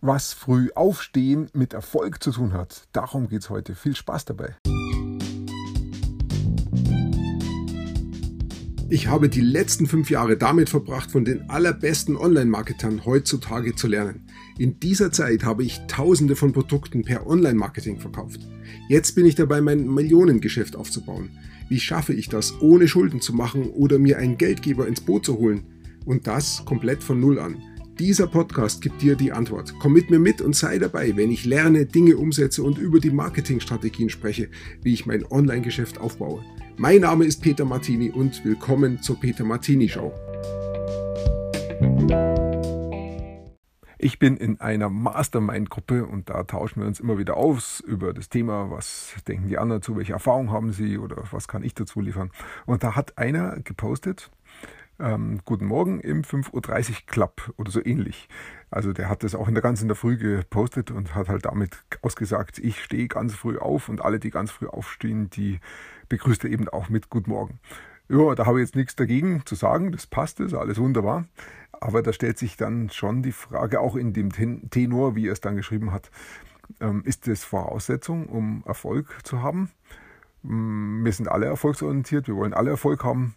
was früh aufstehen mit Erfolg zu tun hat. Darum geht es heute. Viel Spaß dabei. Ich habe die letzten fünf Jahre damit verbracht, von den allerbesten Online-Marketern heutzutage zu lernen. In dieser Zeit habe ich tausende von Produkten per Online-Marketing verkauft. Jetzt bin ich dabei, mein Millionengeschäft aufzubauen. Wie schaffe ich das, ohne Schulden zu machen oder mir einen Geldgeber ins Boot zu holen? Und das komplett von Null an. Dieser Podcast gibt dir die Antwort. Komm mit mir mit und sei dabei, wenn ich lerne, Dinge umsetze und über die Marketingstrategien spreche, wie ich mein Online-Geschäft aufbaue. Mein Name ist Peter Martini und willkommen zur Peter Martini Show. Ich bin in einer Mastermind-Gruppe und da tauschen wir uns immer wieder aus über das Thema, was denken die anderen zu, welche Erfahrungen haben sie oder was kann ich dazu liefern. Und da hat einer gepostet, ähm, Guten Morgen im 5.30 Uhr Club oder so ähnlich. Also der hat das auch in der ganzen der Früh gepostet und hat halt damit ausgesagt, ich stehe ganz früh auf und alle, die ganz früh aufstehen, die begrüßt er eben auch mit Guten Morgen. Ja, da habe ich jetzt nichts dagegen zu sagen, das passt, ist alles wunderbar. Aber da stellt sich dann schon die Frage, auch in dem Tenor, wie er es dann geschrieben hat, ähm, ist das Voraussetzung, um Erfolg zu haben? Mm, wir sind alle erfolgsorientiert, wir wollen alle Erfolg haben.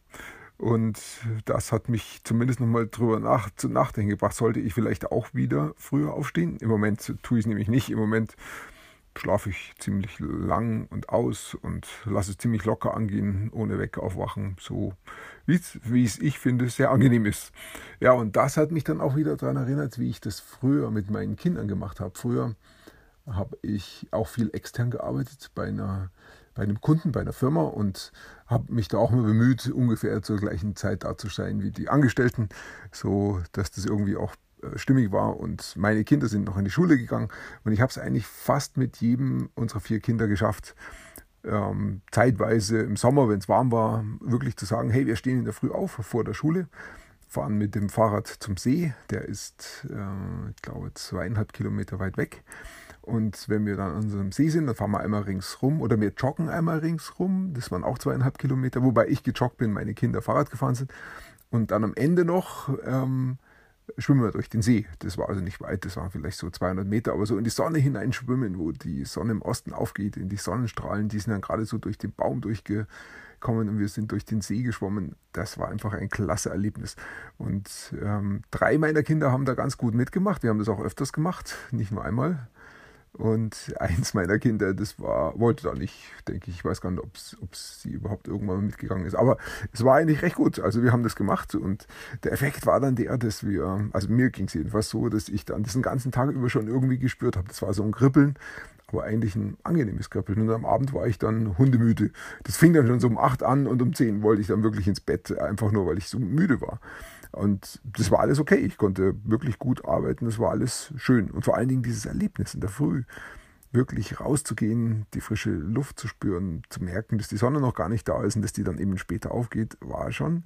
Und das hat mich zumindest nochmal drüber nach, zu nachdenken gebracht. Sollte ich vielleicht auch wieder früher aufstehen? Im Moment tue ich es nämlich nicht. Im Moment schlafe ich ziemlich lang und aus und lasse es ziemlich locker angehen, ohne Wecker aufwachen. So wie es ich finde, sehr angenehm ist. Ja, und das hat mich dann auch wieder daran erinnert, wie ich das früher mit meinen Kindern gemacht habe. Früher habe ich auch viel extern gearbeitet bei einer bei einem Kunden, bei einer Firma und habe mich da auch mal bemüht, ungefähr zur gleichen Zeit da zu sein wie die Angestellten, so dass das irgendwie auch äh, stimmig war. Und meine Kinder sind noch in die Schule gegangen und ich habe es eigentlich fast mit jedem unserer vier Kinder geschafft, ähm, zeitweise im Sommer, wenn es warm war, wirklich zu sagen, hey, wir stehen in der Früh auf vor der Schule, fahren mit dem Fahrrad zum See, der ist, äh, ich glaube, zweieinhalb Kilometer weit weg und wenn wir dann an unserem See sind, dann fahren wir einmal ringsrum oder wir joggen einmal ringsrum. Das waren auch zweieinhalb Kilometer, wobei ich gejoggt bin, meine Kinder Fahrrad gefahren sind. Und dann am Ende noch ähm, schwimmen wir durch den See. Das war also nicht weit, das waren vielleicht so 200 Meter, aber so in die Sonne hineinschwimmen, wo die Sonne im Osten aufgeht, in die Sonnenstrahlen, die sind dann gerade so durch den Baum durchgekommen und wir sind durch den See geschwommen. Das war einfach ein klasse Erlebnis. Und ähm, drei meiner Kinder haben da ganz gut mitgemacht. Wir haben das auch öfters gemacht, nicht nur einmal. Und eins meiner Kinder, das war, wollte da nicht, denke ich. Ich weiß gar nicht, ob sie überhaupt irgendwann mitgegangen ist. Aber es war eigentlich recht gut. Also wir haben das gemacht und der Effekt war dann der, dass wir, also mir ging es jedenfalls so, dass ich dann diesen ganzen Tag über schon irgendwie gespürt habe. Das war so ein Kribbeln, aber eigentlich ein angenehmes Kribbeln. Und am Abend war ich dann hundemüde. Das fing dann schon so um acht an und um zehn wollte ich dann wirklich ins Bett, einfach nur, weil ich so müde war. Und das war alles okay. Ich konnte wirklich gut arbeiten. Das war alles schön. Und vor allen Dingen dieses Erlebnis in der Früh, wirklich rauszugehen, die frische Luft zu spüren, zu merken, dass die Sonne noch gar nicht da ist und dass die dann eben später aufgeht, war schon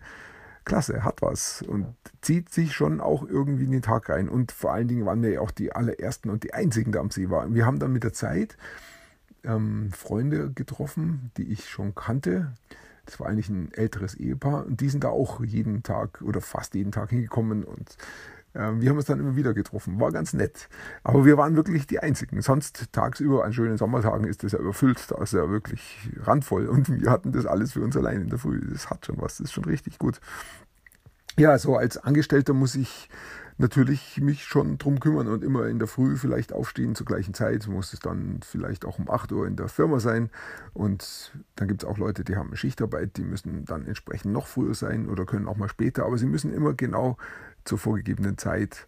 klasse, hat was und zieht sich schon auch irgendwie in den Tag rein. Und vor allen Dingen waren wir ja auch die allerersten und die einzigen, die am See waren. Wir haben dann mit der Zeit ähm, Freunde getroffen, die ich schon kannte, das war eigentlich ein älteres Ehepaar und die sind da auch jeden Tag oder fast jeden Tag hingekommen und äh, wir haben uns dann immer wieder getroffen. War ganz nett. Aber wir waren wirklich die Einzigen. Sonst tagsüber an schönen Sommertagen ist das ja überfüllt. Da ist ja wirklich randvoll. Und wir hatten das alles für uns allein in der Früh. Das hat schon was. Das ist schon richtig gut. Ja, so als Angestellter muss ich natürlich mich schon drum kümmern und immer in der Früh vielleicht aufstehen zur gleichen Zeit. Muss es dann vielleicht auch um 8 Uhr in der Firma sein. Und dann gibt es auch Leute, die haben Schichtarbeit, die müssen dann entsprechend noch früher sein oder können auch mal später. Aber sie müssen immer genau zur vorgegebenen Zeit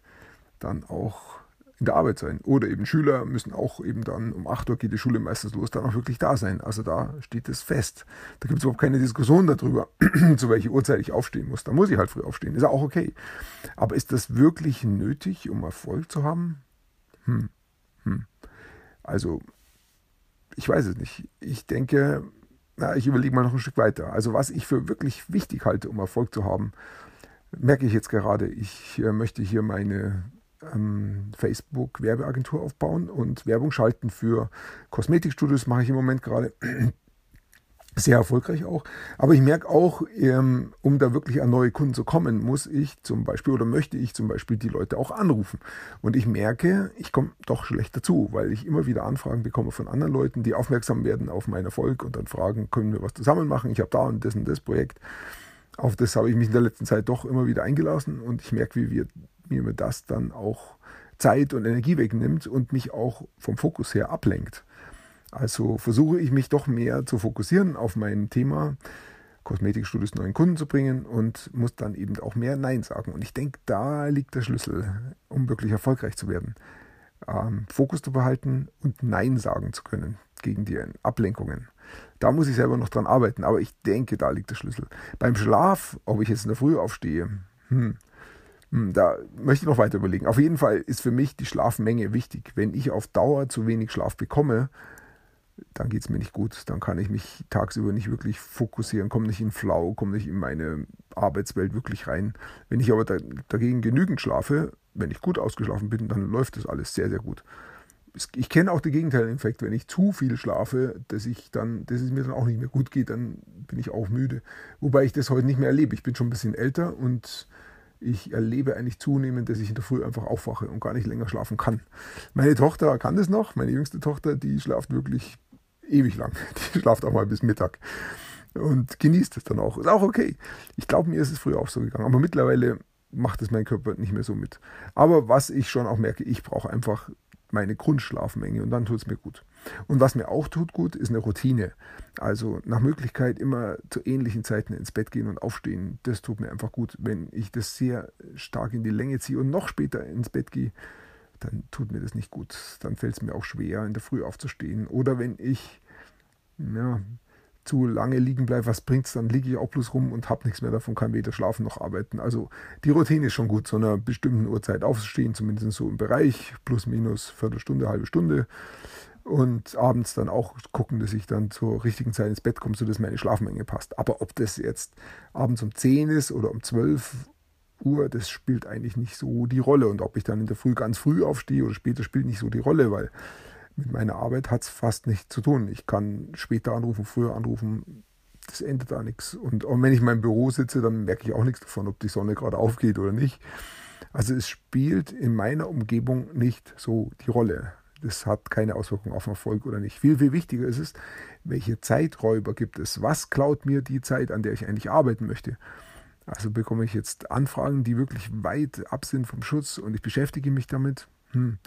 dann auch in der Arbeit sein. Oder eben Schüler müssen auch eben dann um 8 Uhr geht die Schule meistens los, dann auch wirklich da sein. Also da steht es fest. Da gibt es überhaupt keine Diskussion darüber, zu welcher Uhrzeit ich aufstehen muss. Da muss ich halt früh aufstehen. Ist auch okay. Aber ist das wirklich nötig, um Erfolg zu haben? Hm. Hm. Also, ich weiß es nicht. Ich denke, na, ich überlege mal noch ein Stück weiter. Also, was ich für wirklich wichtig halte, um Erfolg zu haben, merke ich jetzt gerade. Ich äh, möchte hier meine ähm, Facebook-Werbeagentur aufbauen und Werbung schalten für Kosmetikstudios mache ich im Moment gerade. sehr erfolgreich auch. Aber ich merke auch, ähm, um da wirklich an neue Kunden zu kommen, muss ich zum Beispiel oder möchte ich zum Beispiel die Leute auch anrufen. Und ich merke, ich komme doch schlecht dazu, weil ich immer wieder Anfragen bekomme von anderen Leuten, die aufmerksam werden auf meinen Erfolg und dann fragen, können wir was zusammen machen? Ich habe da und das und das Projekt. Auf das habe ich mich in der letzten Zeit doch immer wieder eingelassen und ich merke, wie, wir, mir das dann auch Zeit und Energie wegnimmt und mich auch vom Fokus her ablenkt. Also versuche ich mich doch mehr zu fokussieren auf mein Thema, Kosmetikstudios neuen Kunden zu bringen und muss dann eben auch mehr Nein sagen. Und ich denke, da liegt der Schlüssel, um wirklich erfolgreich zu werden. Ähm, Fokus zu behalten und Nein sagen zu können gegen die Ablenkungen. Da muss ich selber noch dran arbeiten, aber ich denke, da liegt der Schlüssel. Beim Schlaf, ob ich jetzt in der Früh aufstehe, hm, hm, da möchte ich noch weiter überlegen. Auf jeden Fall ist für mich die Schlafmenge wichtig. Wenn ich auf Dauer zu wenig Schlaf bekomme, dann geht es mir nicht gut. Dann kann ich mich tagsüber nicht wirklich fokussieren, komme nicht in Flau, komme nicht in meine Arbeitswelt wirklich rein. Wenn ich aber da, dagegen genügend schlafe, wenn ich gut ausgeschlafen bin, dann läuft das alles sehr, sehr gut. Ich kenne auch den gegenteiligen Effekt, wenn ich zu viel schlafe, dass ich dann, dass es mir dann auch nicht mehr gut geht, dann bin ich auch müde. Wobei ich das heute nicht mehr erlebe. Ich bin schon ein bisschen älter und ich erlebe eigentlich zunehmend, dass ich in der Früh einfach aufwache und gar nicht länger schlafen kann. Meine Tochter kann das noch, meine jüngste Tochter, die schlaft wirklich ewig lang. Die schlaft auch mal bis Mittag und genießt es dann auch. Ist auch okay. Ich glaube, mir ist es früher auch so gegangen, aber mittlerweile macht es mein Körper nicht mehr so mit. Aber was ich schon auch merke, ich brauche einfach meine Grundschlafmenge und dann tut es mir gut. Und was mir auch tut gut, ist eine Routine. Also nach Möglichkeit immer zu ähnlichen Zeiten ins Bett gehen und aufstehen. Das tut mir einfach gut. Wenn ich das sehr stark in die Länge ziehe und noch später ins Bett gehe, dann tut mir das nicht gut. Dann fällt es mir auch schwer, in der Früh aufzustehen. Oder wenn ich ja, zu lange liegen bleibe, was bringt es, dann liege ich auch bloß rum und habe nichts mehr davon, kann weder schlafen noch arbeiten. Also die Routine ist schon gut, zu einer bestimmten Uhrzeit aufzustehen, zumindest so im Bereich, plus minus Viertelstunde, halbe Stunde. Und abends dann auch gucken, dass ich dann zur richtigen Zeit ins Bett komme, sodass meine Schlafmenge passt. Aber ob das jetzt abends um 10 ist oder um 12 Uhr, das spielt eigentlich nicht so die Rolle. Und ob ich dann in der Früh ganz früh aufstehe oder später, spielt nicht so die Rolle, weil mit meiner Arbeit hat es fast nichts zu tun. Ich kann später anrufen, früher anrufen, das ändert da nichts. Und, wenn ich in meinem Büro sitze, dann merke ich auch nichts davon, ob die Sonne gerade aufgeht oder nicht. Also es spielt in meiner Umgebung nicht so die Rolle. Das hat keine Auswirkung auf Erfolg oder nicht. Viel, viel wichtiger ist es, welche Zeiträuber gibt es? Was klaut mir die Zeit, an der ich eigentlich arbeiten möchte? Also bekomme ich jetzt Anfragen, die wirklich weit ab sind vom Schutz und ich beschäftige mich damit. Hm.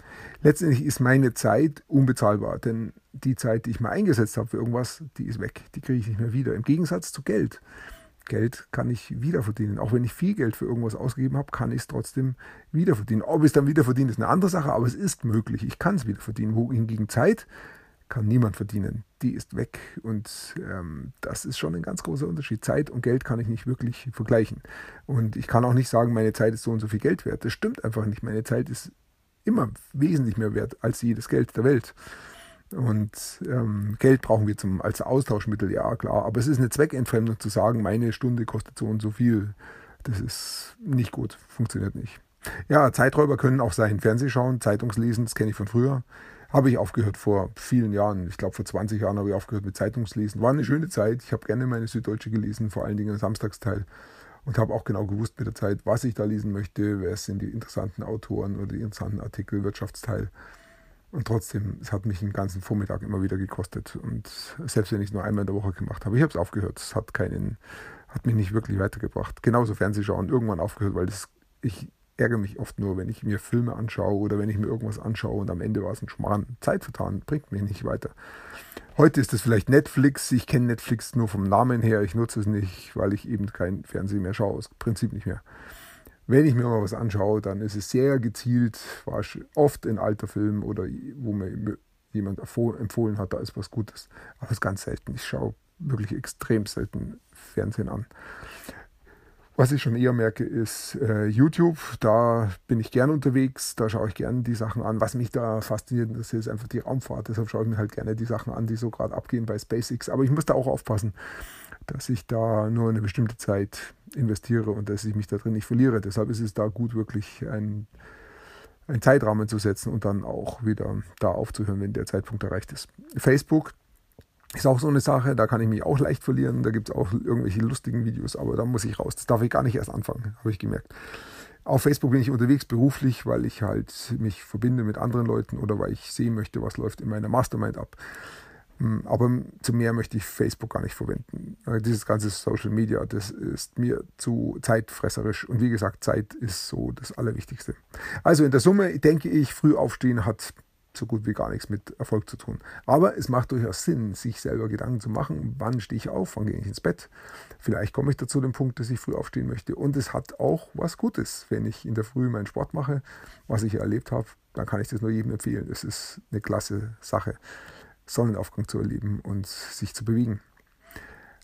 Letztendlich ist meine Zeit unbezahlbar, denn die Zeit, die ich mal eingesetzt habe für irgendwas, die ist weg. Die kriege ich nicht mehr wieder. Im Gegensatz zu Geld. Geld kann ich wiederverdienen. Auch wenn ich viel Geld für irgendwas ausgegeben habe, kann ich es trotzdem wiederverdienen. Ob ich es dann wiederverdiene, ist eine andere Sache, aber es ist möglich. Ich kann es wiederverdienen. Wohingegen Zeit kann niemand verdienen. Die ist weg. Und ähm, das ist schon ein ganz großer Unterschied. Zeit und Geld kann ich nicht wirklich vergleichen. Und ich kann auch nicht sagen, meine Zeit ist so und so viel Geld wert. Das stimmt einfach nicht. Meine Zeit ist immer wesentlich mehr wert als jedes Geld der Welt. Und ähm, Geld brauchen wir zum, als Austauschmittel, ja klar. Aber es ist eine Zweckentfremdung zu sagen, meine Stunde kostet so und so viel. Das ist nicht gut, funktioniert nicht. Ja, Zeiträuber können auch sein. Fernsehschauen, Zeitungslesen, das kenne ich von früher. Habe ich aufgehört vor vielen Jahren. Ich glaube, vor 20 Jahren habe ich aufgehört mit Zeitungslesen. War eine schöne Zeit. Ich habe gerne meine Süddeutsche gelesen, vor allen Dingen im Samstagsteil und habe auch genau gewusst mit der Zeit, was ich da lesen möchte, wer sind die interessanten Autoren oder die interessanten Artikel, Wirtschaftsteil. Und trotzdem, es hat mich den ganzen Vormittag immer wieder gekostet. Und selbst wenn ich es nur einmal in der Woche gemacht habe, ich habe es aufgehört. Es hat keinen, hat mich nicht wirklich weitergebracht. Genauso Fernsehschauen irgendwann aufgehört, weil das, ich ärgere mich oft nur, wenn ich mir Filme anschaue oder wenn ich mir irgendwas anschaue und am Ende war es ein Schmarrn. Zeit vertan, bringt mich nicht weiter. Heute ist es vielleicht Netflix. Ich kenne Netflix nur vom Namen her. Ich nutze es nicht, weil ich eben kein Fernsehen mehr schaue. Aus Prinzip nicht mehr. Wenn ich mir mal was anschaue, dann ist es sehr gezielt, war oft in alter Film oder wo mir jemand empfohlen hat, da ist was Gutes. Aber es ist ganz selten. Ich schaue wirklich extrem selten Fernsehen an. Was ich schon eher merke, ist äh, YouTube. Da bin ich gern unterwegs, da schaue ich gerne die Sachen an. Was mich da fasziniert, das ist einfach die Raumfahrt. Deshalb schaue ich mir halt gerne die Sachen an, die so gerade abgehen bei SpaceX. Aber ich muss da auch aufpassen, dass ich da nur eine bestimmte Zeit investiere und dass ich mich da drin nicht verliere. Deshalb ist es da gut, wirklich ein, einen Zeitrahmen zu setzen und dann auch wieder da aufzuhören, wenn der Zeitpunkt erreicht ist. Facebook Ist auch so eine Sache, da kann ich mich auch leicht verlieren. Da gibt es auch irgendwelche lustigen Videos, aber da muss ich raus. Das darf ich gar nicht erst anfangen, habe ich gemerkt. Auf Facebook bin ich unterwegs beruflich, weil ich halt mich verbinde mit anderen Leuten oder weil ich sehen möchte, was läuft in meiner Mastermind ab. Hm, aber zu mehr möchte ich Facebook gar nicht verwenden. Äh, dieses ganze Social Media, das ist mir zu zeitfresserisch. Und wie gesagt, Zeit ist so das Allerwichtigste. Also in der Summe denke ich, früh aufstehen hat so gut wie gar nichts mit Erfolg zu tun. Aber es macht durchaus Sinn, sich selber Gedanken zu machen, wann stehe ich auf, wann gehe ich ins Bett. Vielleicht komme ich dazu den Punkt, dass ich früh aufstehen möchte. Und es hat auch was Gutes, wenn ich in der Früh meinen Sport mache, was ich erlebt habe, dann kann ich das nur jedem empfehlen. Es ist eine klasse Sache, Sonnenaufgang zu erleben und sich zu bewegen.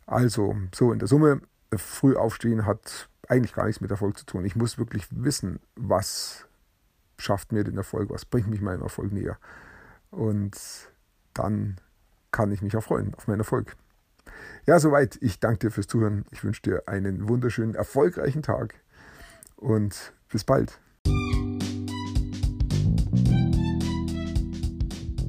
Also, so in der Summe, früh aufstehen hat eigentlich gar nichts mit Erfolg zu tun. Ich muss wirklich wissen, was schafft mir den Erfolg, was bringt mich meinem Erfolg näher. Und dann kann ich mich auch freuen auf meinen Erfolg. Ja, soweit. Ich danke dir fürs Zuhören. Ich wünsche dir einen wunderschönen, erfolgreichen Tag und bis bald.